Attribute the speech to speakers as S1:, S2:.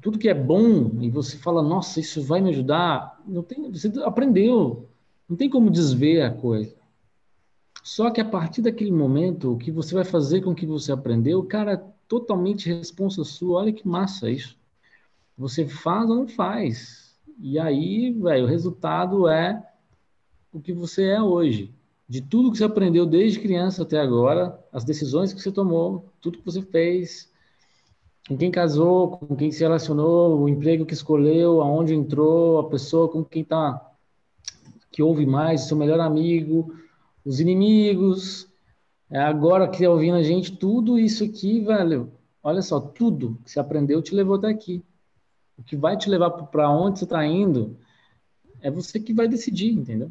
S1: tudo que é bom e você fala, nossa, isso vai me ajudar, não tem, você aprendeu, não tem como desver a coisa. Só que a partir daquele momento, o que você vai fazer com o que você aprendeu, cara, é totalmente responsa sua. Olha que massa isso. Você faz ou não faz. E aí, velho, o resultado é o que você é hoje. De tudo que você aprendeu desde criança até agora, as decisões que você tomou, tudo que você fez, com quem casou, com quem se relacionou, o emprego que escolheu, aonde entrou, a pessoa com quem tá que ouve mais, seu melhor amigo, os inimigos, é agora que tá ouvindo a gente, tudo isso aqui, velho, olha só, tudo que você aprendeu te levou até aqui. O que vai te levar para onde você está indo é você que vai decidir, entendeu?